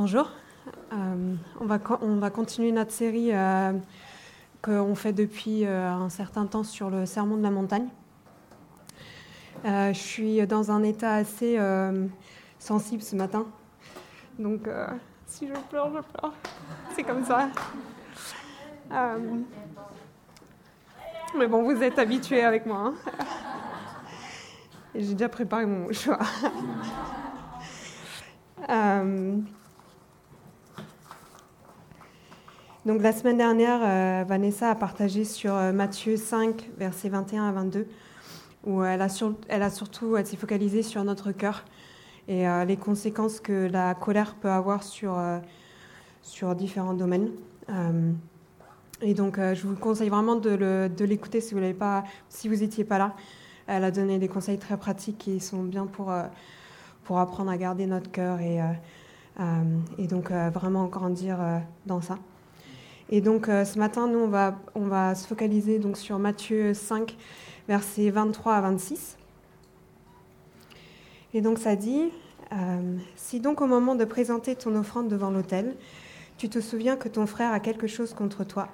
Bonjour. Euh, on, va, on, va, continuer notre série euh, qu'on fait depuis euh, un certain temps sur le sermon de la montagne. je suis dans un état assez sensible ce matin. Donc, si je pleure, je pleure. C'est comme ça. mais bon, vous êtes habitués avec moi. Hein. J'ai déjà préparé mon choix. Donc la semaine dernière, euh, Vanessa a partagé sur euh, Matthieu 5, versets 21 à 22, où elle a, surtout elle s'est focalisée sur notre cœur et euh, les conséquences que la colère peut avoir sur, sur différents domaines. et donc je vous conseille vraiment de l'écouter si vous n'avez pas, n'étiez pas là. Elle a donné des conseils très pratiques qui sont bien pour, pour apprendre à garder notre cœur et, et donc vraiment grandir dans ça. Et donc euh, ce matin, nous, on va, se focaliser sur Matthieu 5, versets 23 à 26. Et donc ça dit, euh, si donc au moment de présenter ton offrande devant l'autel, tu te souviens que ton frère a quelque chose contre toi,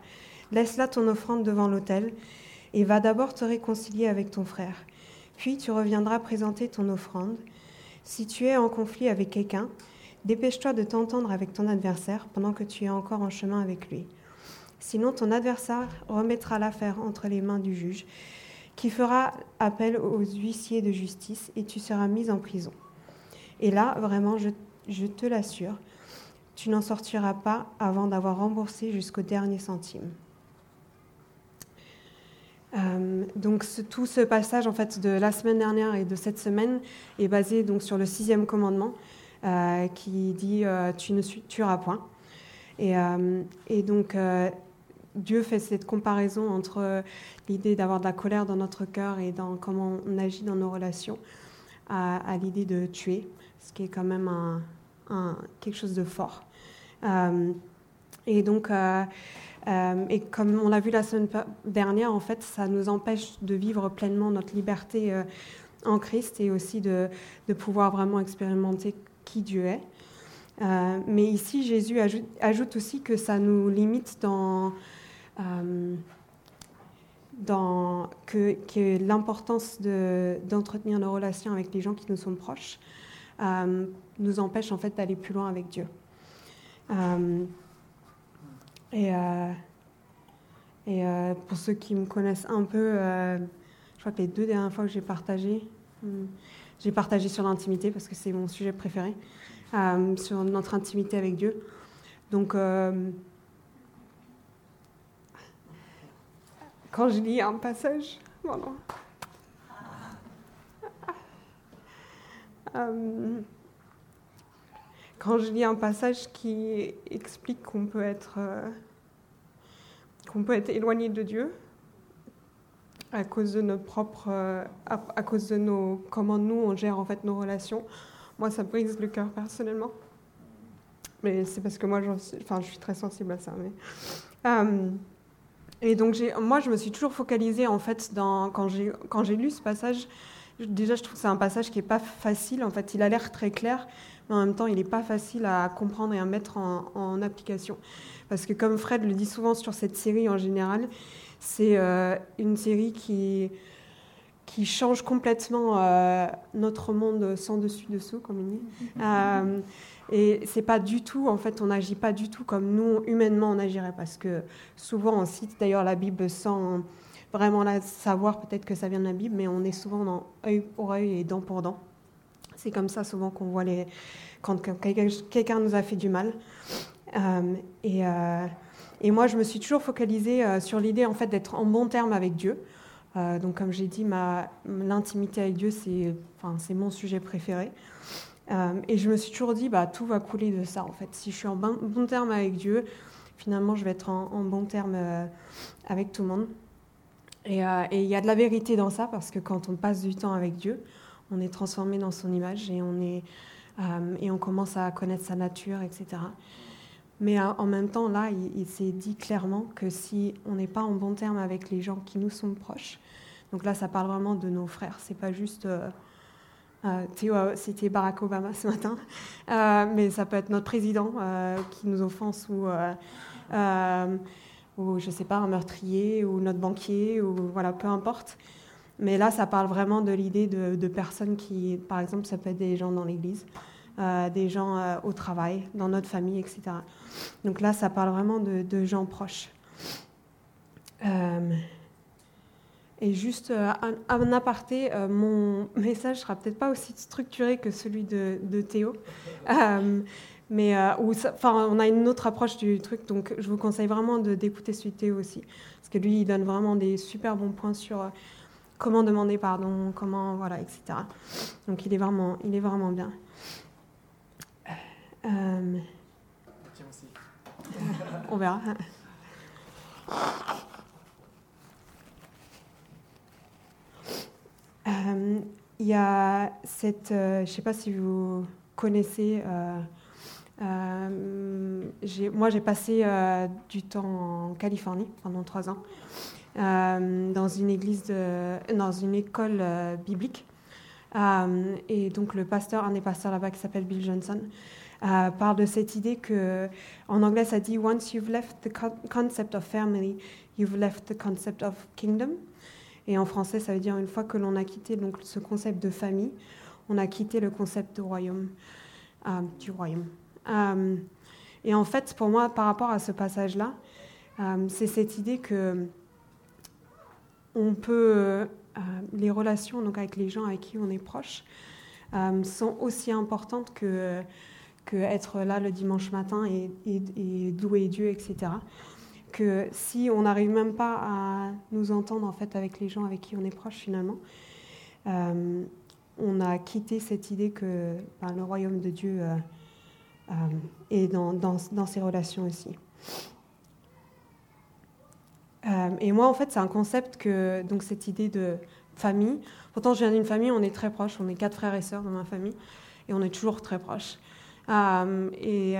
laisse là ton offrande devant l'autel et va d'abord te réconcilier avec ton frère. Puis tu reviendras présenter ton offrande. Si tu es en conflit avec quelqu'un, dépêche-toi de t'entendre avec ton adversaire pendant que tu es encore en chemin avec lui. Sinon, ton adversaire remettra l'affaire entre les mains du juge, qui fera appel aux huissiers de justice, et tu seras mis en prison. Et là, vraiment, je, te l'assure, tu n'en sortiras pas avant d'avoir remboursé jusqu'au dernier centime. Euh, donc tout ce passage en fait de la semaine dernière et de cette semaine est basé donc sur le sixième commandement euh, qui dit euh, tu ne tueras point. Et donc Dieu fait cette comparaison entre euh, l'idée d'avoir de la colère dans notre cœur et dans comment on agit dans nos relations à, l'idée de tuer, ce qui est quand même quelque chose de fort. Euh, et donc, euh, et comme on l'a vu la semaine dernière, en fait, ça nous empêche de vivre pleinement notre liberté en Christ et aussi de, pouvoir vraiment expérimenter qui Dieu est. mais ici, Jésus ajoute, aussi que ça nous limite dans que, que l'importance d'entretenir nos relations avec les gens qui nous sont proches euh, nous empêche en fait d'aller plus loin avec Dieu. Euh, et, et pour ceux qui me connaissent un peu, je crois que les deux dernières fois que j'ai partagé, hmm, j'ai partagé sur l'intimité parce que c'est mon sujet préféré, sur notre intimité avec Dieu. Donc quand je lis un passage. Euh, quand je lis un passage qui explique qu'on peut être euh, qu'on peut être éloigné de Dieu à cause de nos propres euh, à, cause de nos comment nous on gère en fait nos relations moi ça brise le cœur personnellement mais c'est parce que moi enfin je suis très sensible à ça mais et donc, moi, je me suis toujours focalisée, en fait, dans, quand j'ai lu ce passage, déjà, je trouve que c'est un passage qui n'est pas facile. En fait, il a l'air très clair, mais en même temps, il n'est pas facile à comprendre et à mettre en, application. Parce que, comme Fred le dit souvent sur cette série en général, c'est euh, une série qui, qui change complètement euh, notre monde sans dessus-dessous, comme il dit. Euh, et c'est pas du tout, en fait, on n'agit pas du tout comme nous, humainement, on agirait. Parce que souvent, on cite d'ailleurs la Bible sans vraiment la savoir, peut-être que ça vient de la Bible, mais on est souvent dans œil pour œil et dent pour dent. C'est comme ça souvent qu'on voit les... quand quelqu'un nous a fait du mal. Euh, et, euh, et, moi, je me suis toujours focalisée euh, sur l'idée en fait d'être en bon terme avec Dieu. donc, comme j'ai dit, l'intimité avec Dieu, c'est mon sujet préféré. Euh, et je me suis toujours dit, bah, tout va couler de ça, en fait. Si je suis en bon, terme avec Dieu, finalement, je vais être en, bon terme euh, avec tout le monde. Euh, et il y a de la vérité dans ça, parce que quand on passe du temps avec Dieu, on est transformé dans son image et on, commence à connaître sa nature, etc. Mais en même temps, là, il, s'est dit clairement que si on n'est pas en bon terme avec les gens qui nous sont proches, donc là, ça parle vraiment de nos frères, c'est pas juste a cité Barack Obama ce matin, mais ça peut être notre président qui nous offense ou, ou, je sais pas, un meurtrier ou notre banquier, ou voilà, peu importe. Mais là, ça parle vraiment de l'idée de, personnes qui, par exemple, ça peut être des gens dans l'église, des gens au travail, dans notre famille, etc. Donc là, ça parle vraiment de, gens proches. Et juste euh, un, aparté, euh, mon message sera peut-être pas aussi structuré que celui de, Théo. Euh, mais enfin, on a une autre approche du truc, donc je vous conseille vraiment d'écouter celui de Théo aussi. Parce que lui, il donne vraiment des super bons points sur comment demander pardon, comment, voilà, etc. Donc il est vraiment, il est vraiment bien. on verra. il y a cette, euh, je ne sais pas si vous connaissez, euh, moi j'ai passé du temps en Californie pendant trois ans, dans une église, de, dans une école biblique. et donc le pasteur, un des pasteurs là-bas qui s'appelle Bill Johnson, parle de cette idée que, en anglais ça dit Once you've left the concept of family, you've left the concept of kingdom. Et en français, ça veut dire une fois que l'on a quitté donc, ce concept de famille, on a quitté le concept de royaume, euh, du royaume. Euh, et en fait, pour moi, par rapport à ce passage-là, euh, c'est cette idée que on peut, les relations donc, avec les gens avec qui on est proche sont aussi importantes que, que être là le dimanche matin et, et, et louer Dieu, etc que si on n'arrive même pas à nous entendre en fait avec les gens avec qui on est proche finalement, euh, on a quitté cette idée que ben, le royaume de Dieu euh, euh, est dans, dans, ces relations aussi. et moi, en fait, c'est un concept que, donc cette idée de famille, pourtant je viens d'une famille, on est très proches, on est quatre frères et sœurs dans ma famille, et on est toujours très proches. et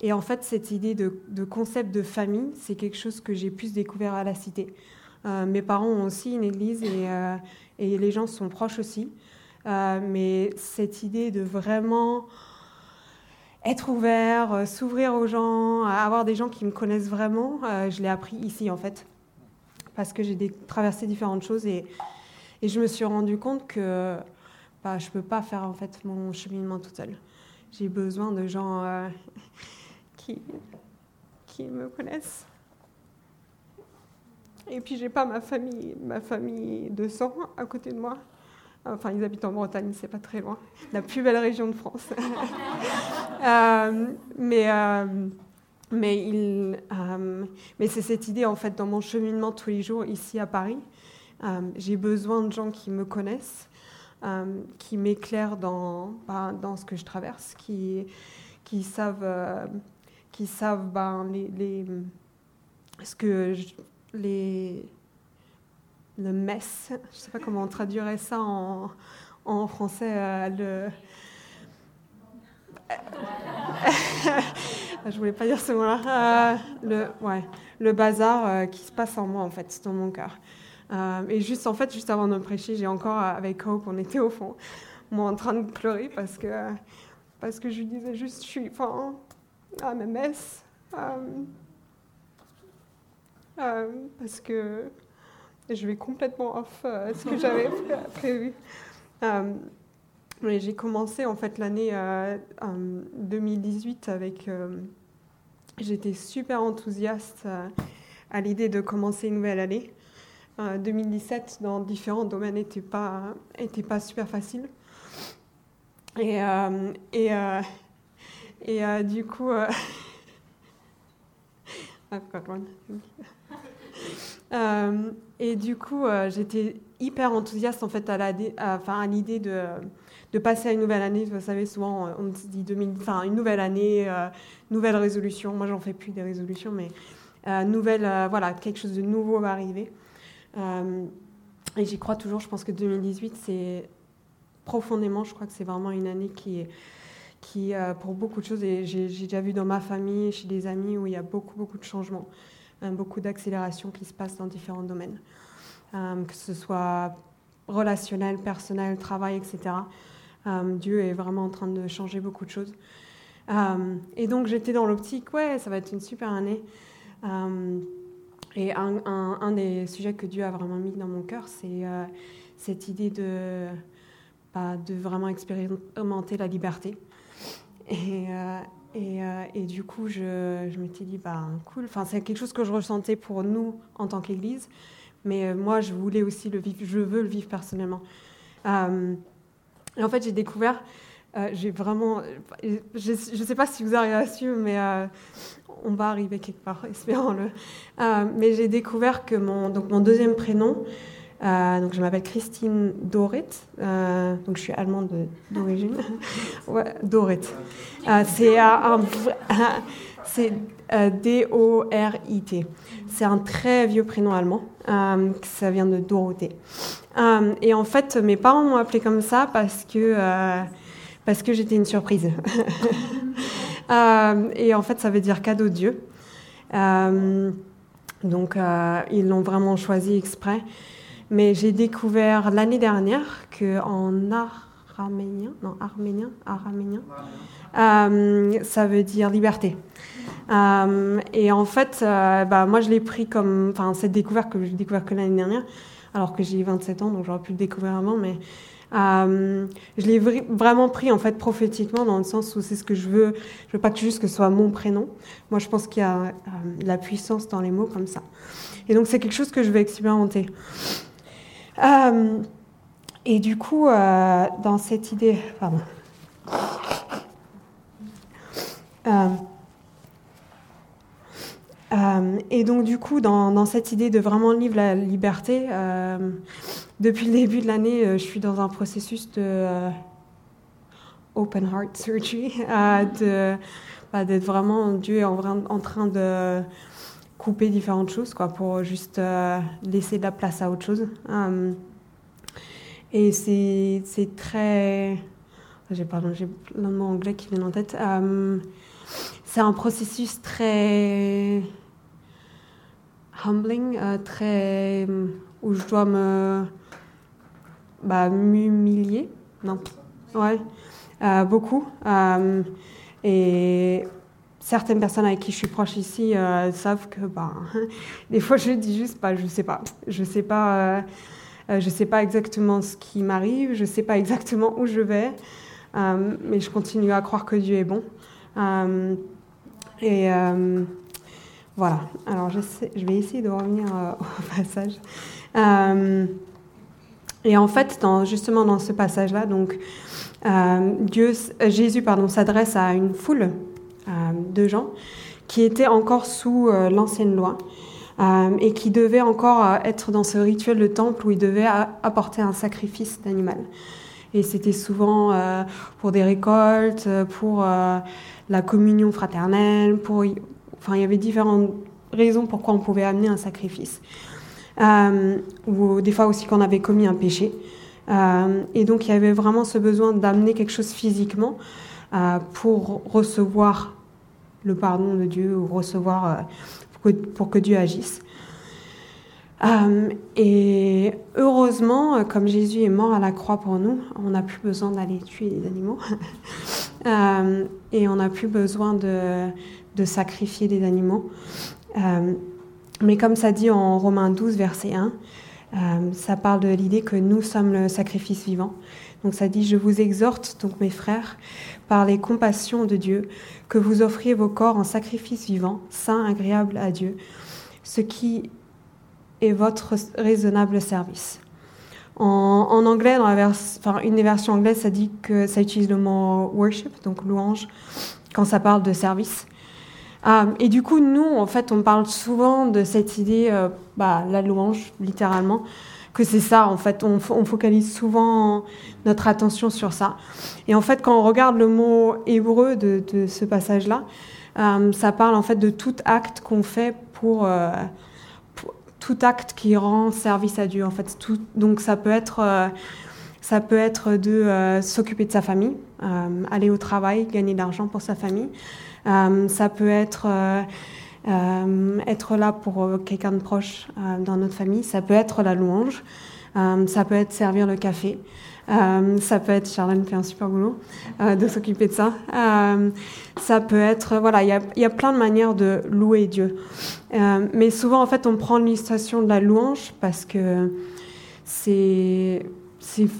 et en fait, cette idée de, concept de famille, c'est quelque chose que j'ai plus découvert à la cité. Euh, mes parents ont aussi une église et, euh, et les gens sont proches aussi. Euh, mais cette idée de vraiment être ouvert, s'ouvrir aux gens, avoir des gens qui me connaissent vraiment, je l'ai appris ici en fait. Parce que j'ai traversé différentes choses et, et, je me suis rendu compte que bah, je ne peux pas faire en fait mon cheminement tout seul. J'ai besoin de gens qui, me connaissent. Et puis j'ai pas ma famille, ma famille de sang à côté de moi. Enfin, ils habitent en Bretagne, c'est pas très loin, la plus belle région de France. Euh, mais euh, mais il, euh, mais c'est cette idée en fait dans mon cheminement tous les jours ici à Paris. j'ai besoin de gens qui me connaissent, qui m'éclairent dans bah, dans ce que je traverse, qui qui savent qui savent ben, les, les, ce que les le mess, je sais pas comment on traduirait ça en, en français, euh, le je voulais pas dire ce mot-là, euh, le, ouais, le bazar euh, qui se passe en moi en fait, dans mon cœur. et juste en fait, juste avant de prêcher, j'ai encore avec Hope, on était au fond, moi en train de pleurer parce que parce que je lui disais juste, je suis, enfin, à ma messe euh, euh, parce que je vais complètement off euh, ce que j'avais prévu. j'ai commencé en fait l'année 2018 avec. J'étais super enthousiaste à l'idée de commencer une nouvelle année. 2017 dans différents domaines n'était pas, était pas super facile. Et, et et euh, du coup, euh, euh, et du coup, j'étais hyper enthousiaste en fait à l'idée de, passer à une nouvelle année. Vous savez, souvent on se dit 2000, enfin, une nouvelle année, nouvelle résolution. Moi, j'en fais plus des résolutions, mais nouvelle, voilà, quelque chose de nouveau va arriver. et j'y crois toujours. Je pense que 2018, c'est profondément, je crois que c'est vraiment une année qui est qui, euh, pour beaucoup de choses, et j'ai déjà vu dans ma famille, chez des amis, où il y a beaucoup, beaucoup de changements, hein, beaucoup d'accélération qui se passe dans différents domaines. Euh, que ce soit relationnel, personnel, travail, etc. Dieu est vraiment en train de changer beaucoup de choses. et donc j'étais dans l'optique, ouais, ça va être une super année. et un, un, des sujets que Dieu a vraiment mis dans mon cœur, c'est cette idée de, bah, de vraiment expérimenter la liberté. Et, euh, euh, et, du coup, je, je m'étais dit, bah, cool. Enfin, c'est quelque chose que je ressentais pour nous en tant qu'Église, mais euh, moi, je voulais aussi le vivre. Je veux le vivre personnellement. et en fait, j'ai découvert, j'ai vraiment, je ne sais pas si vous arrivez à suivre, mais on va arriver quelque part, espérons-le. mais j'ai découvert que mon, donc mon deuxième prénom, euh, donc je m'appelle Christine Dorit, euh, donc je suis allemande d'origine. ouais, Dorit. Euh, c'est un, c'est D-O-R-I-T. C'est un très vieux prénom allemand. ça vient de Dorothée. et en fait, mes parents m'ont appelé comme ça parce que parce que j'étais une surprise. et en fait, ça veut dire cadeau de Dieu. donc ils l'ont vraiment choisi exprès. Mais j'ai découvert l'année dernière qu'en araménien, non, arménien, araménien, euh, ça veut dire liberté. Euh, et en fait, euh, bah, moi, je l'ai pris comme, enfin, cette découverte que j'ai découvert que l'année dernière, alors que j'ai 27 ans, donc j'aurais pu le découvrir avant, mais je l'ai vraiment pris en fait prophétiquement dans le sens où c'est ce que je veux. Je veux pas que juste que ce soit mon prénom. Moi, je pense qu'il y a de la puissance dans les mots comme ça. Et donc, c'est quelque chose que je vais expérimenter. Euh, et du coup, euh, dans cette idée, pardon. Euh, et donc, du coup, dans, dans, cette idée de vraiment vivre la liberté, depuis le début de l'année, je suis dans un processus de open heart surgery, bah, d'être vraiment, Dieu en, en, train de couper différentes choses quoi, pour juste euh, laisser de la place à autre chose. Euh, et c'est, très. J'ai, pardon, j'ai plein de mots anglais qui viennent en tête. Euh, c'est un processus très humbling, très. où je dois me. Bah, m'humilier. Non. Ouais. beaucoup. et certaines personnes avec qui je suis proche ici euh, savent que bah, des fois je dis juste pas, bah, je sais pas, je sais pas, euh, euh, je sais pas exactement ce qui m'arrive, je sais pas exactement où je vais, mais je continue à croire que Dieu est bon. et voilà. Alors je, vais essayer de revenir au passage. et en fait, justement dans ce passage-là, donc Dieu, Jésus pardon, s'adresse à une foule de gens qui étaient encore sous euh, l'ancienne loi euh, et qui devaient encore être dans ce rituel de temple où ils devaient apporter un sacrifice d'animal. Et c'était souvent pour des récoltes, pour la communion fraternelle, pour... Enfin, il y avait différentes raisons pourquoi on pouvait amener un sacrifice. ou des fois aussi qu'on avait commis un péché. et donc il y avait vraiment ce besoin d'amener quelque chose physiquement pour recevoir le pardon de Dieu ou recevoir euh, pour que, Dieu agisse. Euh, et heureusement, euh, comme Jésus est mort à la croix pour nous, on n'a plus besoin d'aller tuer les animaux. et on n'a plus besoin de, de, sacrifier des animaux. mais comme ça dit en Romains 12, verset 1, ça parle de l'idée que nous sommes le sacrifice vivant. Donc ça dit, je vous exhorte, donc mes frères, par les compassions de Dieu, que vous offriez vos corps en sacrifice vivant, saint, agréable à Dieu, ce qui est votre raisonnable service. En, anglais, dans la enfin, une des versions anglaises, ça dit que ça utilise le mot worship, donc louange, quand ça parle de service. Euh, et du coup, nous, en fait, on parle souvent de cette idée, euh, bah, la louange, littéralement, que c'est ça, en fait. On, focalise souvent notre attention sur ça. Et en fait, quand on regarde le mot hébreu de, ce passage-là, euh, ça parle en fait de tout acte qu'on fait pour, euh, tout acte qui rend service à Dieu. En fait, tout, donc ça peut être euh, ça peut être de s'occuper de sa famille, aller au travail, gagner de l'argent pour sa famille. ça peut être euh, être là pour euh, quelqu'un de proche euh, dans notre famille, ça peut être la louange. ça peut être servir le café. ça peut être, Charlène fait un super boulot de s'occuper de ça. ça peut être, voilà, il y a, plein de manières de louer Dieu. mais souvent, en fait, on prend l'illustration de la louange parce que c'est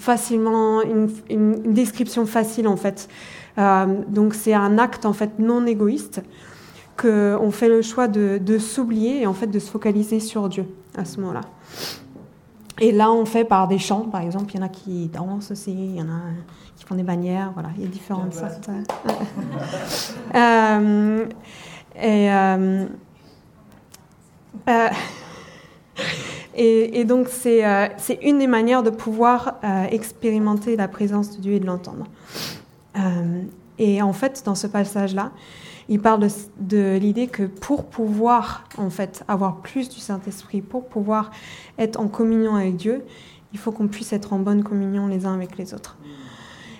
facilement une, une, description facile en fait. donc c'est un acte en fait non égoïste qu'on fait le choix de, s'oublier et en fait de se focaliser sur Dieu à ce moment-là. Et là, on fait par des chants, par exemple. Il y en a qui dansent aussi, il y en a qui font des bannières, voilà. Il y a différentes sortes. euh, et, euh, euh, et, et, donc, euh, c'est une des manières de pouvoir expérimenter la présence de Dieu et de l'entendre. Et en fait, dans ce passage-là, il parle de, l'idée que pour pouvoir en fait avoir plus du Saint-Esprit, pour pouvoir être en communion avec Dieu, il faut qu'on puisse être en bonne communion les uns avec les autres.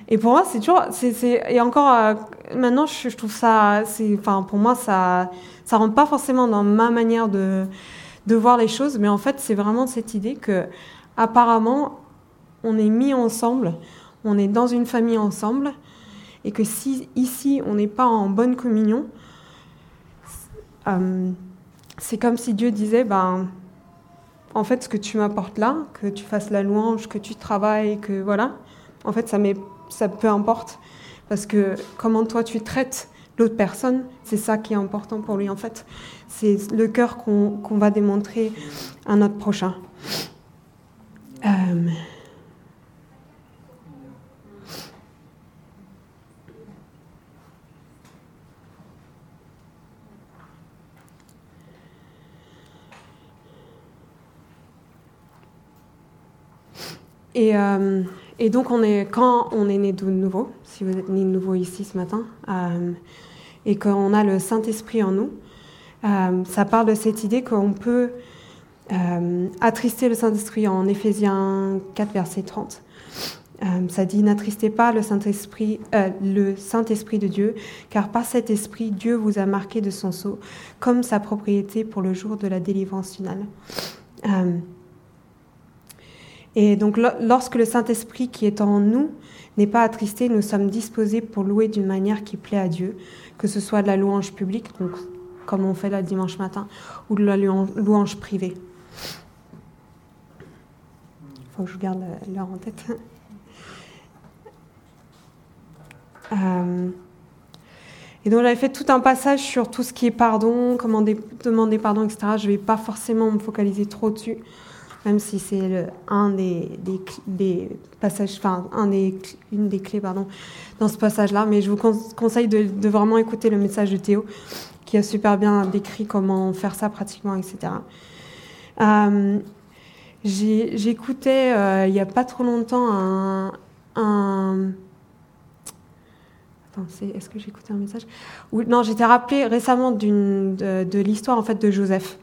Et pour moi, c'est toujours, c'est, et encore euh, maintenant, je, trouve ça, c'est, enfin, pour moi, ça, ça rentre pas forcément dans ma manière de, de voir les choses, mais en fait, c'est vraiment cette idée que, apparemment, on est mis ensemble, on est dans une famille ensemble, et que si ici on n'est pas en bonne communion, euh, c'est comme si Dieu disait, ben, en fait, ce que tu m'apportes là, que tu fasses la louange, que tu travailles, que voilà, en fait, ça, ça peu importe. Parce que comment toi tu traites l'autre personne, c'est ça qui est important pour lui en fait. C'est le cœur qu'on va démontrer à notre prochain. Euh, Euh, et, donc, quand on est né de nouveau, si vous êtes né de nouveau ici ce matin, euh, et qu'on a le Saint-Esprit en nous, euh, ça parle de cette idée qu'on peut attrister le Saint-Esprit en Éphésiens 4, verset 30. ça dit N'attristez pas le Saint-Esprit, Saint-Esprit de Dieu, car par cet esprit, Dieu vous a marqué de son sceau, comme sa propriété pour le jour de la délivrance finale. Et donc lorsque le Saint-Esprit qui est en nous n'est pas attristé, nous sommes disposés pour louer d'une manière qui plaît à Dieu, que ce soit de la louange publique, donc comme on fait le dimanche matin, ou de la louange privée. Il faut que je garde l'heure en tête. Euh, et donc j'avais fait tout un passage sur tout ce qui est pardon, demander pardon, etc. Je ne vais pas forcément me focaliser trop dessus même si c'est un des, passages, enfin, une des clés pardon, dans ce passage-là. Mais je vous conseille de, vraiment écouter le message de Théo, qui a super bien décrit comment faire ça pratiquement, etc. Euh, J'écoutais euh, il n'y a pas trop longtemps un. un est-ce que j'ai écouté un message? Non, j'étais rappelé récemment de, de l'histoire en fait de Joseph.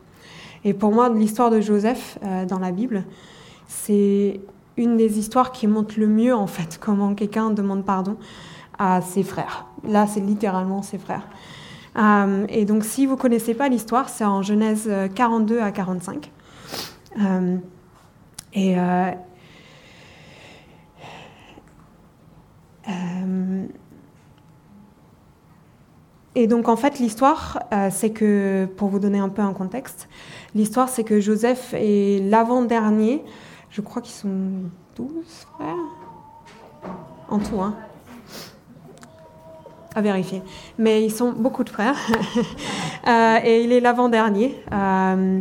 Et pour moi, l'histoire de Joseph euh, dans la Bible, c'est une des histoires qui montre le mieux, en fait, comment quelqu'un demande pardon à ses frères. Là, c'est littéralement ses frères. Euh, et donc, si vous ne connaissez pas l'histoire, c'est en Genèse 42 à 45. Euh, et. Et donc en fait l'histoire, c'est que, pour vous donner un peu un contexte, L'histoire, c'est que Joseph est l'avant-dernier. Je crois qu'ils sont 12 frères. En tout, hein. À vérifier. Mais ils sont beaucoup de frères. Euh, et il est l'avant-dernier. Euh,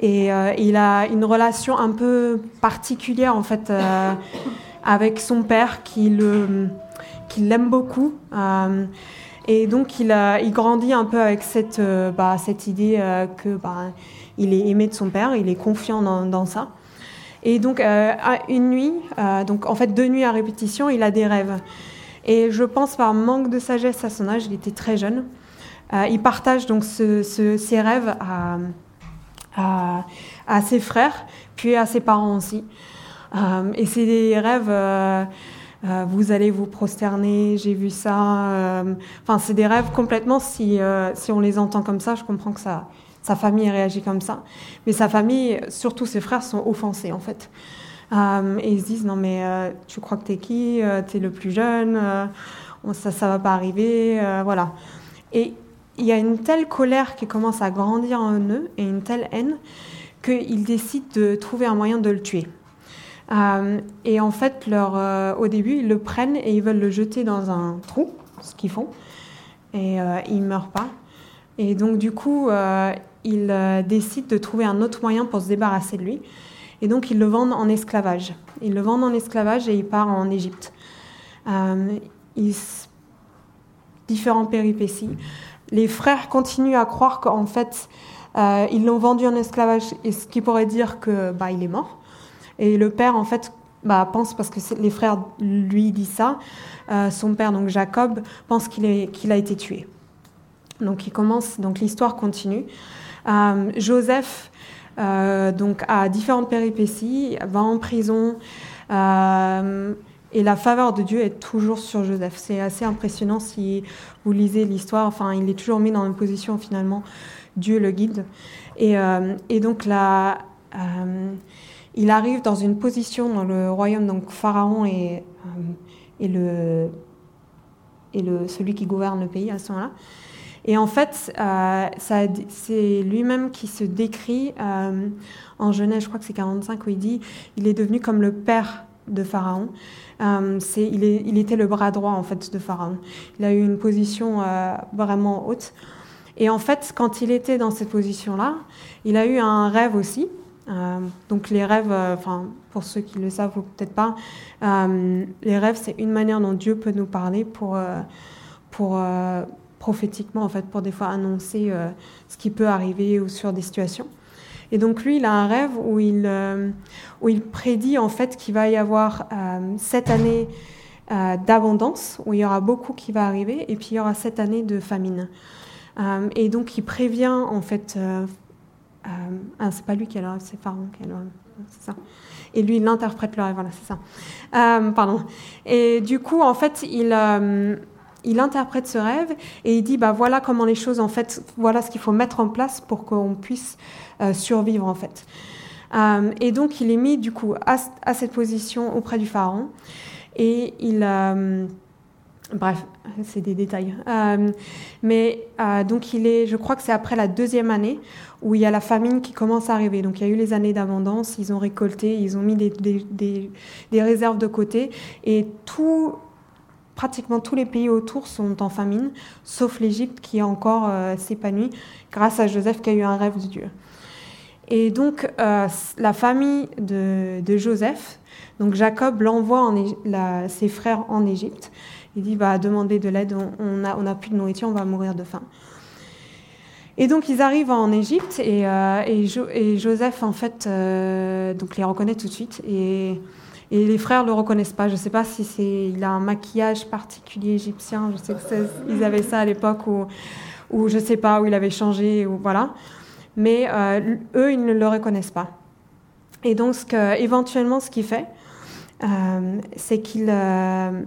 et euh, il a une relation un peu particulière, en fait, avec son père qui l'aime beaucoup. Et donc, il, grandit un peu avec cette, euh, bah, idée euh, que bah, il est aimé de son père, il est confiant dans, ça. Et donc, euh, une nuit, donc en fait deux nuits à répétition, il a des rêves. Et je pense par manque de sagesse à son âge, il était très jeune, il partage donc ce, ses rêves à, ses frères, puis à ses parents aussi. et c'est des rêves vous allez vous prosterner, j'ai vu ça. Euh, enfin, c'est des rêves complètement, si, euh, si on les entend comme ça, je comprends que ça, sa famille réagit comme ça. Mais sa famille, surtout ses frères, sont offensés en fait. Euh, et ils se disent non mais euh, tu crois que t'es qui T'es le plus jeune Ça ça va pas arriver voilà. Et il y a une telle colère qui commence à grandir en eux et une telle haine qu'ils décident de trouver un moyen de le tuer. Et en fait, leur, au début, ils le prennent et ils veulent le jeter dans un trou, ce qu'ils font, et il meurt pas. Et donc, du coup, euh, ils euh, décident de trouver un autre moyen pour se débarrasser de lui. Et donc, ils le vendent en esclavage. Ils le vendent en esclavage et il part en Égypte. Euh, Différents péripéties. Les frères continuent à croire qu'en fait, euh, ils l'ont vendu en esclavage, ce qui pourrait dire que bah, est mort. Et le père, en fait, bah, pense, parce que les frères lui disent ça, son père, donc Jacob, pense qu'il a été tué. Donc il commence, donc l'histoire continue. Euh, Joseph euh, donc a différentes péripéties, va en prison. Euh, et la faveur de Dieu est toujours sur Joseph. C'est assez impressionnant si vous lisez l'histoire. Enfin, il est toujours mis dans une position finalement, Dieu le guide. Et, et donc là, il arrive dans une position dans le royaume, donc Pharaon est, le, et le, celui qui gouverne le pays à ce moment-là. Et en fait, euh, c'est lui-même qui se décrit euh, en Genèse, je crois que c'est 45, où il dit il est devenu comme le père de Pharaon. Euh, il, est, il, était le bras droit en fait de Pharaon. Il a eu une position vraiment haute. Et en fait, quand il était dans cette position-là, il a eu un rêve aussi. Donc les rêves, enfin pour ceux qui le savent ou peut-être pas, les rêves c'est une manière dont Dieu peut nous parler pour pour prophétiquement, en fait, pour des fois annoncer euh, ce qui peut arriver ou sur des situations. Et donc lui, il a un rêve où il, euh, où il prédit en fait qu'il va y avoir euh, cette année d'abondance, où il y aura beaucoup qui va arriver, et puis il y aura cette année de famine. et donc il prévient en fait... ah, c'est pas lui qui a le rêve, c'est Pharaon qui a le rêve. C'est ça. Et lui, il interprète le rêve, voilà, c'est ça. pardon. Et du coup, en fait, il il interprète ce rêve et il dit bah voilà comment les choses en fait voilà ce qu'il faut mettre en place pour qu'on puisse euh, survivre en fait euh, et donc il est mis du coup à, cette position auprès du pharaon et il euh, bref c'est des détails mais donc il est je crois que c'est après la deuxième année où il y a la famine qui commence à arriver donc il y a eu les années d'abondance ils ont récolté ils ont mis des, réserves de côté et tout pratiquement tous les pays autour sont en famine, sauf l'Égypte qui encore euh, s'épanouit grâce à Joseph qui a eu un rêve de Dieu. Et donc euh, la famille de, Joseph, donc Jacob l'envoie ses frères en Égypte. Il dit va demander de l'aide, on n'a on a plus de nourriture, on va mourir de faim. Et donc ils arrivent en Égypte et, euh, Joseph en fait donc les reconnaît tout de suite et les frères le reconnaissent pas. Je sais pas si c'est il a un maquillage particulier égyptien. Je sais qu'ils avaient ça à l'époque où je sais pas où il avait changé ou voilà. Mais euh, eux, ils ne le reconnaissent pas. Et donc, que, éventuellement, ce qu'il fait, euh, c'est qu'il euh,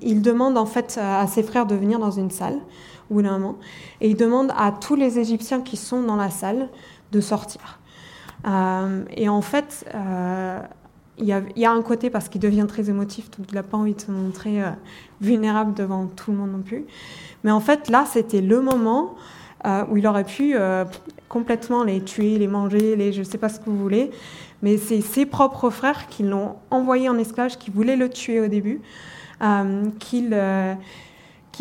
il demande en fait à ses frères de venir dans une salle et il demande à tous les Égyptiens qui sont dans la salle de sortir. Euh, et en fait, euh, il y, a, un côté parce qu'il devient très émotif, donc il n'a pas envie de se montrer euh, vulnérable devant tout le monde non plus. Mais en fait, là, c'était le moment où il aurait pu complètement les tuer, les manger, les je ne sais pas ce que vous voulez. Mais c'est ses propres frères qui l'ont envoyé en esclavage, qui voulaient le tuer au début, qu'il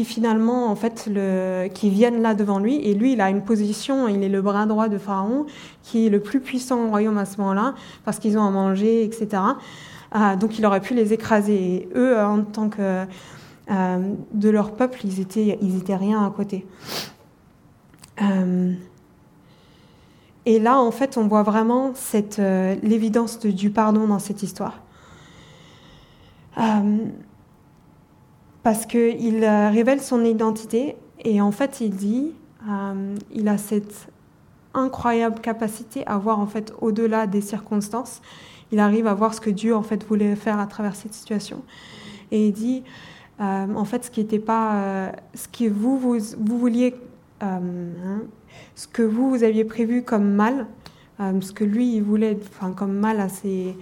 finalement, en fait, le, qui viennent là devant lui. Et lui, il a une position, il est le bras droit de Pharaon, qui est le plus puissant au royaume à ce moment-là, parce qu'ils ont à manger, etc. Euh, donc il aurait pu les écraser. Et eux, en tant que euh, de leur peuple, ils étaient, ils étaient rien à côté. Euh, et là, en fait, on voit vraiment cette, l'évidence du pardon dans cette histoire parce qu'il euh, révèle son identité et en fait il dit, euh, il a cette incroyable capacité à voir en fait au-delà des circonstances. Il arrive à voir ce que Dieu en fait voulait faire à travers cette situation. Et il dit, euh, en fait, ce qui n'était pas, ce que vous, vous, vous vouliez hein, ce que vous, vous aviez prévu comme mal, ce que lui, il voulait, enfin, comme mal à ses,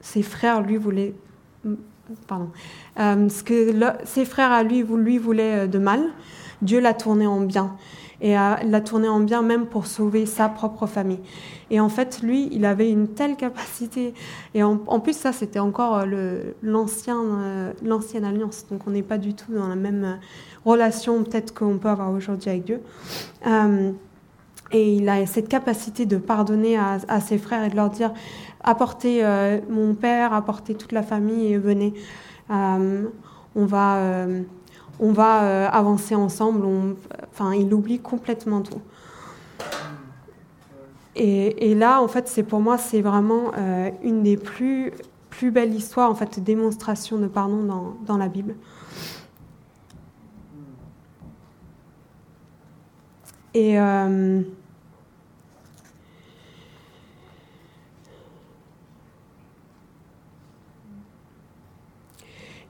ses frères, lui voulait, pardon, ce que ses frères à lui, lui voulaient de mal, Dieu l'a tourné en bien et l'a tourné en bien même pour sauver sa propre famille. Et en fait, lui, il avait une telle capacité. Et en, plus, ça, c'était encore euh, l'ancien, euh, l'ancienne alliance. Donc, on n'est pas du tout dans la même euh, relation peut-être qu'on peut avoir aujourd'hui avec Dieu. et il a cette capacité de pardonner à, ses frères et de leur dire apportez mon père, apportez toute la famille et venez. on va on va euh, avancer ensemble. enfin, il oublie complètement tout. Et, là, en fait, c'est pour moi, c'est vraiment euh, une des plus, plus belles histoires, en fait, démonstration de pardon dans, dans la Bible. Et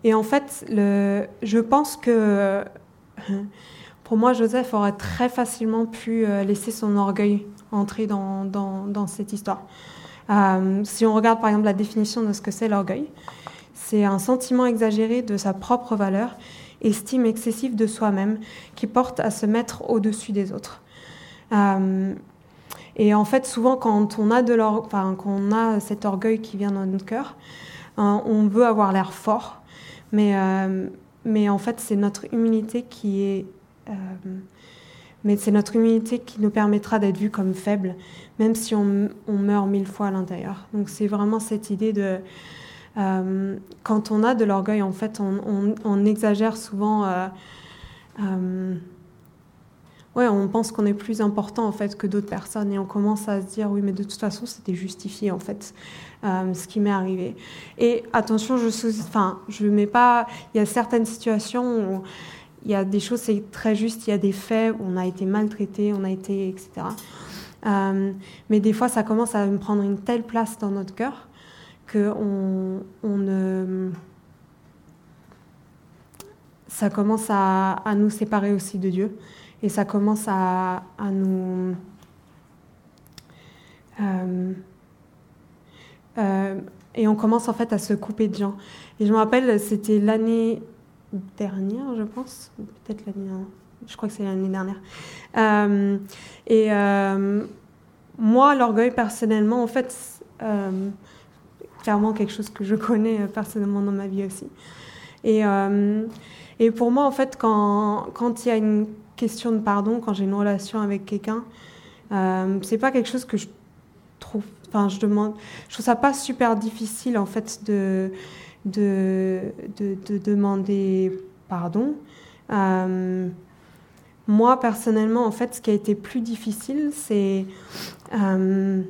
Et en fait, je pense que pour moi, Joseph aurait très facilement pu euh, laisser son orgueil entrer dans, cette histoire. Euh, si on regarde par exemple la définition de ce que c'est l'orgueil, c'est un sentiment exagéré de sa propre valeur, estime excessive de soi-même, qui porte à se mettre au-dessus des autres. Euh, et en fait, souvent, quand on a, de enfin, quand on a cet orgueil qui vient dans notre cœur, on veut avoir l'air fort, mais, euh, mais en fait, c'est notre humilité qui est. Euh, mais c'est notre humilité qui nous permettra d'être vus comme faibles, même si on, on meurt mille fois à l'intérieur. Donc c'est vraiment cette idée de. Euh, quand on a de l'orgueil, en fait, on, on, on exagère souvent. Ouais, on pense qu'on est plus important en fait que d'autres personnes et on commence à se dire oui, mais de toute façon, c'était justifié en fait. Euh, ce qui m'est arrivé. Et attention, je enfin, je mets pas. Il y a certaines situations où il y a des choses, c'est très juste. Il y a des faits où on a été maltraité, on a été, etc. Euh, mais des fois, ça commence à prendre une telle place dans notre cœur que on, on ne ça commence à, nous séparer aussi de Dieu et ça commence à, nous euh, euh, et on commence en fait à se couper de gens. Et je me rappelle, c'était l'année dernière, je pense, peut-être l'année, je crois que c'est l'année dernière. Euh, et euh, moi, l'orgueil personnellement, en fait, clairement quelque chose que je connais personnellement dans ma vie aussi. Et, et pour moi, en fait, quand, il y a une question de pardon, quand j'ai une relation avec quelqu'un, c'est pas quelque chose que je trouve Enfin, je demande, je trouve ça pas super difficile en fait de de, de, demander pardon. Euh, moi personnellement, en fait, ce qui a été plus difficile, c'est euh,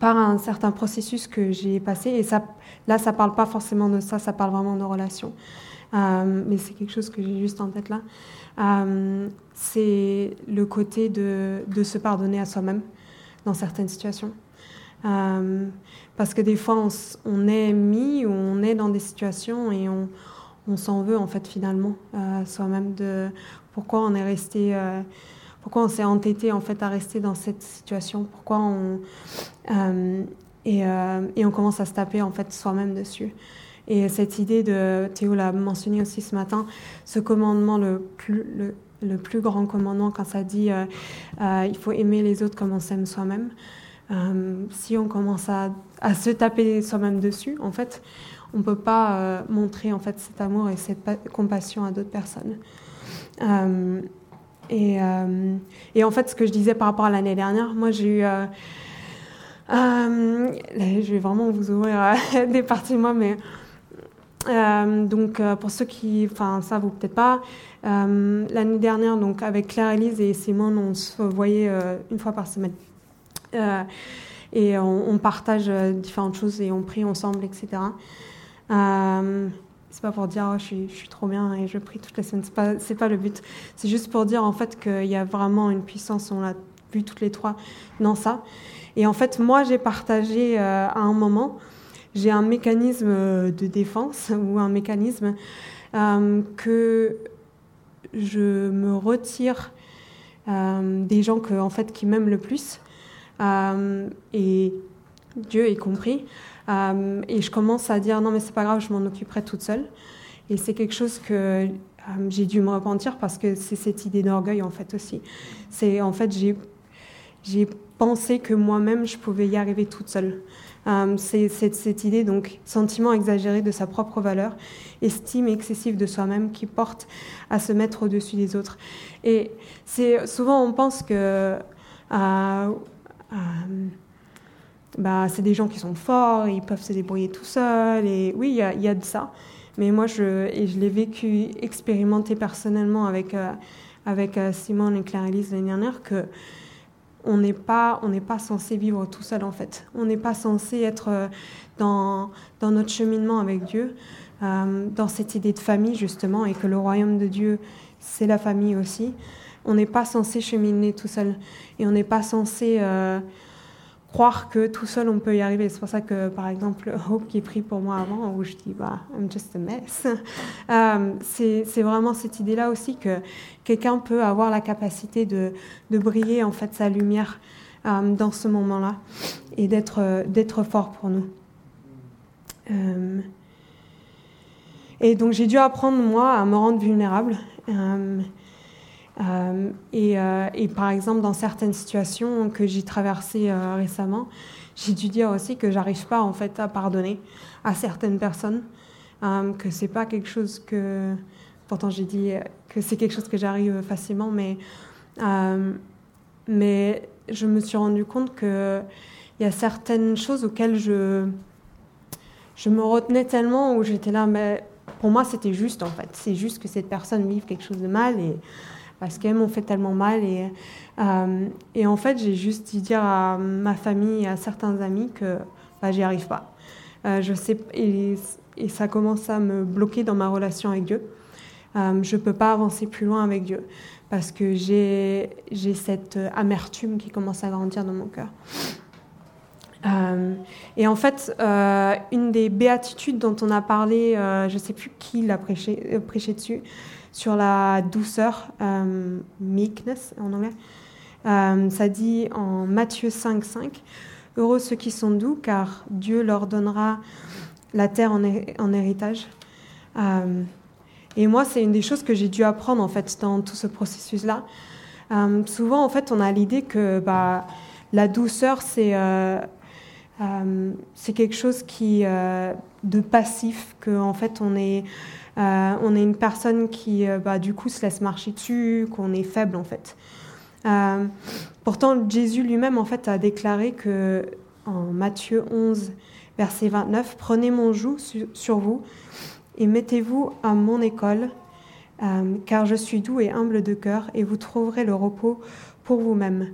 par un certain processus que j'ai passé. Et ça, là, ça parle pas forcément de ça, ça parle vraiment de relations. Euh, mais c'est quelque chose que j'ai juste en tête là. c'est le côté de, se pardonner à soi-même dans certaines situations. Euh, parce que des fois, on, est mis ou on est dans des situations et on, s'en veut en fait finalement euh, soi-même de pourquoi on est resté, euh, pourquoi on s'est entêté en fait à rester dans cette situation, pourquoi on et, et, on commence à se taper en fait soi-même dessus. Et cette idée de Théo l'a mentionné aussi ce matin, ce commandement le plus le, plus grand commandement quand ça dit il faut aimer les autres comme on s'aime soi-même. Euh, si on commence à, se taper soi-même dessus, en fait, on ne peut pas euh, montrer en fait cet amour et cette compassion à d'autres personnes. Euh, et, et, en fait, ce que je disais par rapport à l'année dernière, moi j'ai eu. je vais vraiment vous ouvrir des parties moi, mais. Donc, pour ceux qui, enfin, ça vous peut-être pas, l'année dernière, donc avec Claire Elise et Simone, on se voyait une fois par semaine. Euh, et on, partage euh, différentes choses et on prie ensemble, etc. Euh, c'est pas pour dire oh, je, suis, je, suis, trop bien et je prie toutes les semaines. C'est pas c'est pas le but. C'est juste pour dire en fait qu'il y a vraiment une puissance. On l'a vu toutes les trois dans ça. Et en fait, moi, j'ai partagé à un moment, j'ai un mécanisme de défense ou un mécanisme que je me retire des gens que, en fait, qui m'aiment le plus. et Dieu est compris. et je commence à dire non mais c'est pas grave, je m'en occuperai toute seule. Et c'est quelque chose que j'ai dû me repentir parce que c'est cette idée d'orgueil en fait aussi. C'est en fait j'ai pensé que moi-même je pouvais y arriver toute seule. Euh, c'est cette, idée, donc, sentiment exagéré de sa propre valeur, estime excessive de soi-même qui porte à se mettre au-dessus des autres. Et c'est souvent on pense que euh, euh, bah, c'est des gens qui sont forts, ils peuvent se débrouiller tout seuls, et oui, il y, a de ça. Mais moi, je l'ai vécu, expérimenté personnellement avec, avec Simone et Claire-Élise l'année dernière, que on n'est pas, censé vivre tout seul en fait. On n'est pas censé être euh, dans, dans notre cheminement avec Dieu, euh, dans cette idée de famille justement, et que le royaume de Dieu, c'est la famille aussi. On n'est pas censé cheminer tout seul, et on n'est pas censé euh, croire que tout seul on peut y arriver. C'est pour ça que, par exemple, Hope qui prie pour moi avant, où je dis, bah, I'm just a mess, euh, c'est vraiment cette idée-là aussi que quelqu'un peut avoir la capacité de, de, briller en fait sa lumière euh, dans ce moment-là et d'être d'être fort pour nous. Euh, et donc j'ai dû apprendre moi à me rendre vulnérable. Euh, euh, et, par exemple, dans certaines situations que j'ai traversées euh, récemment, j'ai dû dire aussi que j'arrive pas en fait à pardonner à certaines personnes, que c'est pas quelque chose que, pourtant j'ai dit que c'est quelque chose que j'arrive facilement, mais mais je me suis rendu compte que il y a certaines choses auxquelles je je me retenais tellement où j'étais là, mais pour moi c'était juste en fait, c'est juste que cette personne vive quelque chose de mal et parce qu'elles m'ont fait tellement mal. Et, euh, et en fait, j'ai juste dit dire à ma famille et à certains amis que bah, j'y arrive pas. Euh, je sais, et, ça commence à me bloquer dans ma relation avec Dieu. Euh, je ne peux pas avancer plus loin avec Dieu parce que j'ai cette amertume qui commence à grandir dans mon cœur. et en fait, une des béatitudes dont on a parlé, je ne sais plus qui l'a prêché, prêché dessus, sur la douceur, euh, meekness en anglais. Euh, ça dit en Matthieu 5, 5, Heureux ceux qui sont doux, car Dieu leur donnera la terre en, héritage. Euh, et moi, c'est une des choses que j'ai dû apprendre en fait dans tout ce processus-là. souvent, en fait, on a l'idée que bah, la douceur, c'est quelque chose qui de passif, que en fait, on est euh, on est une personne qui, euh, bah, du coup, se laisse marcher dessus, qu'on est faible, en fait. Euh, pourtant, Jésus lui-même, en fait, a déclaré que, en Matthieu 11, verset 29, Prenez mon joug sur vous et mettez-vous à mon école, car je suis doux et humble de cœur, et vous trouverez le repos pour vous-même.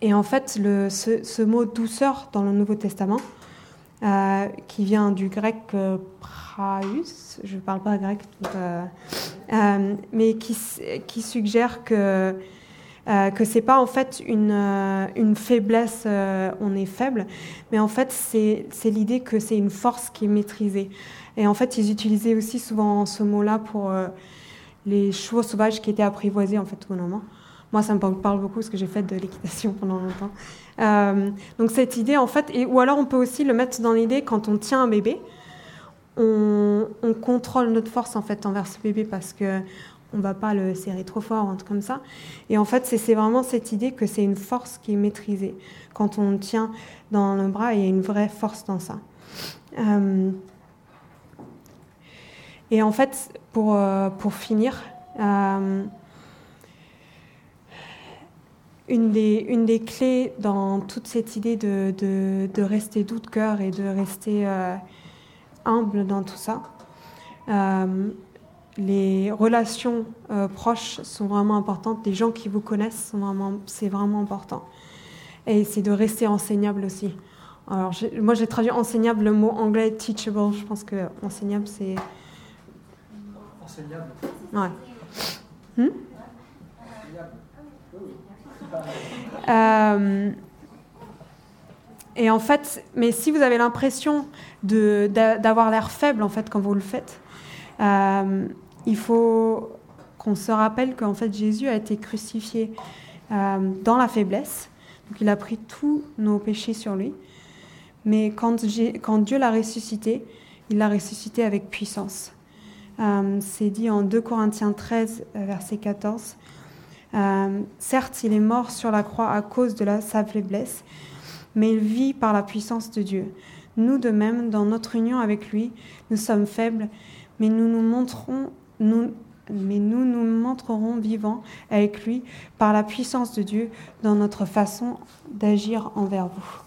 Et en fait, ce, mot douceur dans le Nouveau Testament, qui vient du grec je ne parle pas grec, euh, euh, mais qui, suggère que euh, que c'est pas en fait une, euh, une faiblesse, on est faible, mais en fait c'est l'idée que c'est une force qui est maîtrisée. Et en fait, ils utilisaient aussi souvent ce mot-là pour les chevaux sauvages qui étaient apprivoisés en fait au moment. Moi, ça me parle beaucoup parce que j'ai fait de l'équitation pendant longtemps. donc cette idée en fait, ou alors on peut aussi le mettre dans l'idée quand on tient un bébé on, contrôle notre force en fait envers ce bébé parce que on va pas le serrer trop fort un truc comme ça. Et en fait, c'est vraiment cette idée que c'est une force qui est maîtrisée. Quand on tient dans le bras, il y a une vraie force dans ça. Euh, et en fait, pour, euh, finir, euh, une, des, une des clés dans toute cette idée de, de, de rester doux de cœur et de rester humble dans tout ça. Euh, les relations euh, proches sont vraiment importantes. Les gens qui vous connaissent, sont vraiment, c'est vraiment important. Et c'est de rester enseignable aussi. Alors, moi, j'ai traduit enseignable le mot anglais teachable. Je pense que enseignable, c'est. Enseignable. Ouais. Hmm? Euh, et en fait, mais si vous avez l'impression d'avoir l'air faible en fait quand vous le faites, euh, il faut qu'on se rappelle qu'en fait Jésus a été crucifié euh, dans la faiblesse. Donc il a pris tous nos péchés sur lui. Mais quand, quand Dieu l'a ressuscité, il l'a ressuscité avec puissance. C'est dit en 2 Corinthiens 13, verset 14. Euh, certes, il est mort sur la croix à cause de sa faiblesse, mais il vit par la puissance de Dieu. Nous de même, dans notre union avec lui, nous sommes faibles, mais nous nous, mais nous nous montrerons vivants avec lui par la puissance de Dieu dans notre façon d'agir envers vous.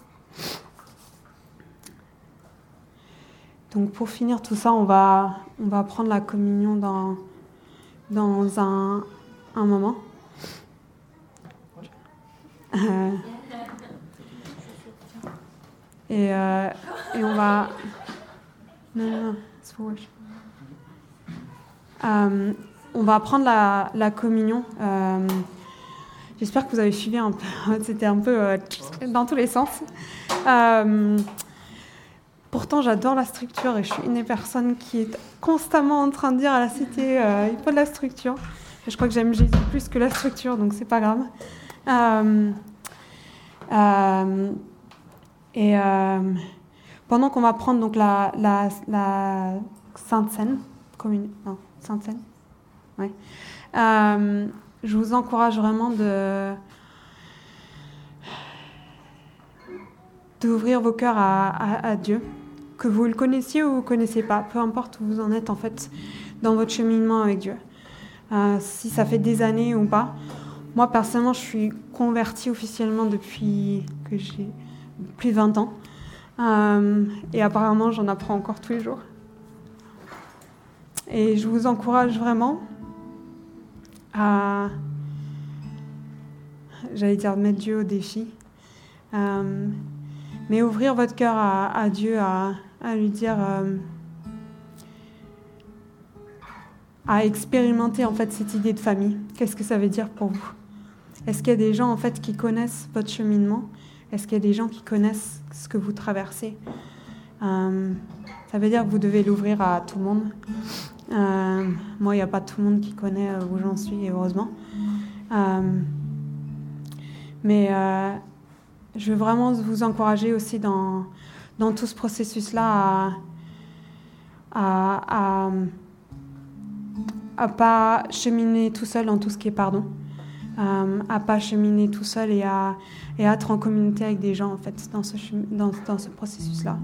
Donc pour finir tout ça, on va, on va prendre la communion dans, dans un, un moment. Euh, et, euh, et, on va. Non, non, euh, on va prendre la, communion. J'espère que vous avez suivi un peu. C'était un peu dans tous les sens. pourtant, j'adore la structure et je suis une des personnes qui est constamment en train de dire à la cité il faut de la structure. Je crois que j'aime Jésus plus que la structure, donc c'est pas grave. Euh, euh, et euh, pendant qu'on va prendre donc la, la, la Sainte Seine, non, Sainte Seine, ouais. je vous encourage vraiment de d'ouvrir vos cœurs à, Dieu, que vous le connaissiez ou vous ne connaissez pas, peu importe où vous en êtes en fait dans votre cheminement avec Dieu. Si ça fait des années ou pas, moi, personnellement, je suis convertie officiellement depuis que j'ai plus de 20 ans. Euh, et apparemment, j'en apprends encore tous les jours. Et je vous encourage vraiment à, j'allais dire, mettre Dieu au défi. Euh, mais ouvrir votre cœur à, Dieu, à, lui dire, euh, à expérimenter en fait cette idée de famille. Qu'est-ce que ça veut dire pour vous? Est-ce qu'il y a des gens en fait qui connaissent votre cheminement? Est-ce qu'il y a des gens qui connaissent ce que vous traversez? Euh, Ça veut dire que vous devez l'ouvrir à tout le monde. Euh, moi, il n'y a pas tout le monde qui connaît où j'en suis, heureusement. Euh, mais je veux vraiment vous encourager aussi dans, tout ce processus-là à, à, à, pas cheminer tout seul dans tout ce qui est pardon. Euh, à pas cheminer tout seul et à, et à être en communauté avec des gens en fait dans ce, dans, ce processus-là.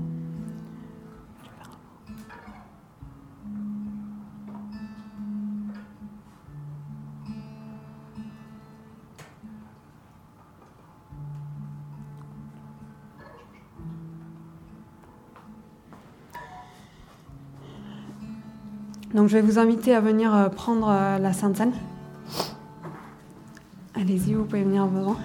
Donc je vais vous inviter à venir euh, prendre euh, la Sainte Seine. Allez-y, vous pouvez venir devant. Donc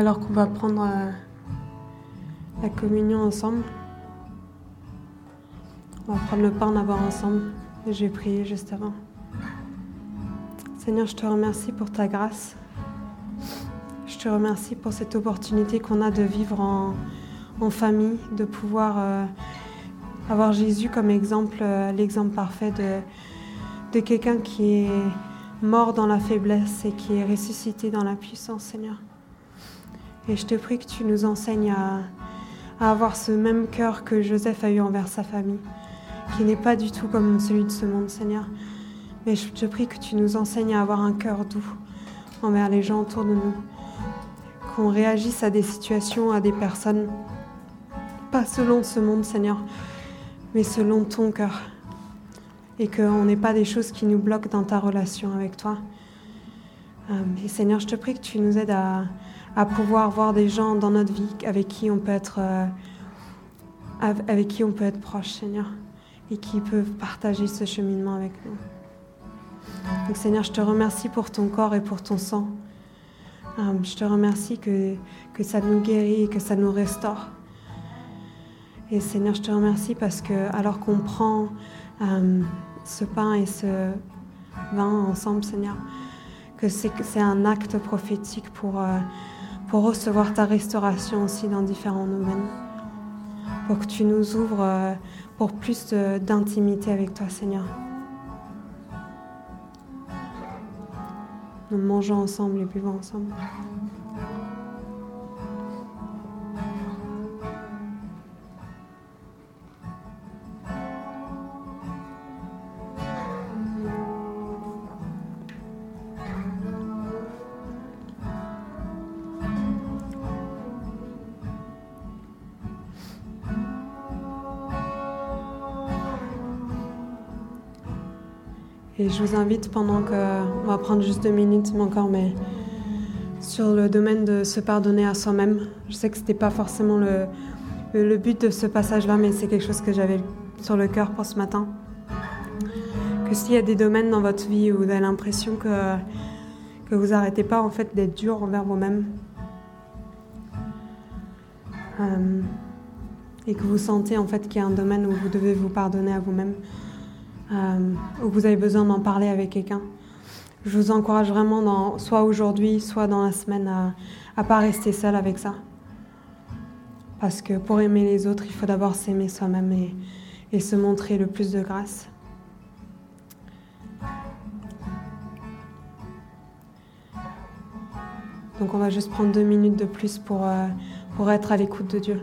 alors qu'on va prendre euh, la communion ensemble, on va prendre le pain d'abord ensemble et je vais prier juste avant. Seigneur, je te remercie pour ta grâce. Je te remercie pour cette opportunité qu'on a de vivre en, famille, de pouvoir euh, avoir Jésus comme exemple, euh, l'exemple parfait de quelqu'un qui est mort dans la faiblesse et qui est ressuscité dans la puissance, Seigneur. Et je te prie que tu nous enseignes à, avoir ce même cœur que Joseph a eu envers sa famille, qui n'est pas du tout comme celui de ce monde, Seigneur. Mais je te prie que tu nous enseignes à avoir un cœur doux envers les gens autour de nous, qu'on réagisse à des situations, à des personnes, pas selon ce monde, Seigneur, mais selon ton cœur. Et qu'on n'ait pas des choses qui nous bloquent dans ta relation avec toi. Euh, et Seigneur, je te prie que tu nous aides à, à pouvoir voir des gens dans notre vie avec qui on peut être, euh, avec qui on peut être proche, Seigneur, et qui peuvent partager ce cheminement avec nous. Donc Seigneur, je te remercie pour ton corps et pour ton sang. Euh, je te remercie que, que ça nous guérit et que ça nous restaure. Et Seigneur, je te remercie parce que alors qu'on prend euh, ce pain et ce vin ensemble, Seigneur, que c'est un acte prophétique pour, pour recevoir ta restauration aussi dans différents domaines. Pour que tu nous ouvres euh, pour plus d'intimité avec toi, Seigneur. Nous mangeons ensemble et buvons ensemble. Et je vous invite pendant que, on va prendre juste deux minutes, mais encore, mais sur le domaine de se pardonner à soi-même. Je sais que ce n'était pas forcément le, le, but de ce passage-là, mais c'est quelque chose que j'avais sur le cœur pour ce matin. Que s'il y a des domaines dans votre vie où vous avez l'impression que, que vous n'arrêtez pas en fait d'être dur envers vous-même, euh, et que vous sentez en fait qu'il y a un domaine où vous devez vous pardonner à vous-même, euh, ou vous avez besoin d'en parler avec quelqu'un, je vous encourage vraiment, dans, soit aujourd'hui, soit dans la semaine, à ne pas rester seul avec ça. Parce que pour aimer les autres, il faut d'abord s'aimer soi-même et, et, se montrer le plus de grâce. Donc on va juste prendre deux minutes de plus pour, euh, pour être à l'écoute de Dieu.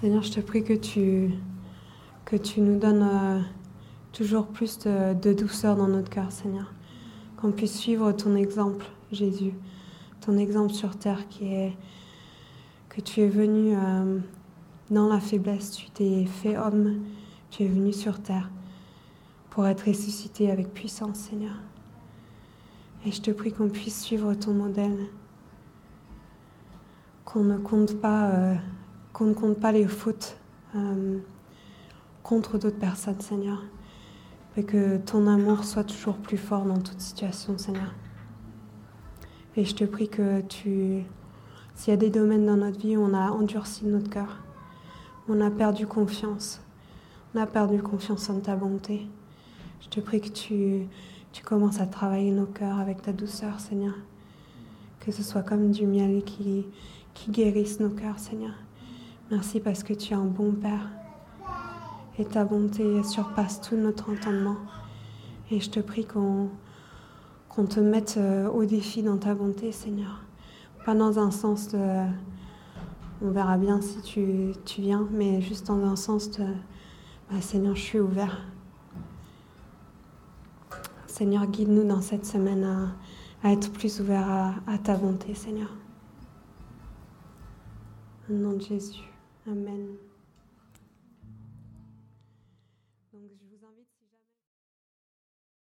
Seigneur, je te prie que tu, que tu nous donnes euh, toujours plus de, douceur dans notre cœur, Seigneur. Qu'on puisse suivre ton exemple, Jésus, ton exemple sur terre qui est que tu es venu euh, dans la faiblesse, tu t'es fait homme, tu es venu sur terre pour être ressuscité avec puissance, Seigneur. Et je te prie qu'on puisse suivre ton modèle, qu'on ne compte pas euh, qu'on ne compte pas les fautes euh, contre d'autres personnes, Seigneur. et que ton amour soit toujours plus fort dans toute situation, Seigneur. Et je te prie que tu, s'il y a des domaines dans notre vie où on a endurci notre cœur, on a perdu confiance, on a perdu confiance en ta bonté, je te prie que tu, tu commences à travailler nos cœurs avec ta douceur, Seigneur. Que ce soit comme du miel qui, qui guérisse nos cœurs, Seigneur. Merci parce que tu es un bon Père. Et ta bonté surpasse tout notre entendement. Et je te prie qu'on te mette euh, au défi dans ta bonté, Seigneur. Pas dans un sens de... On verra bien si tu, tu viens, mais juste dans un sens de... Bah, Seigneur, je suis ouvert. Seigneur, guide-nous dans cette semaine à, à être plus ouvert à, à ta bonté, Seigneur. Au nom de Jésus. Amen.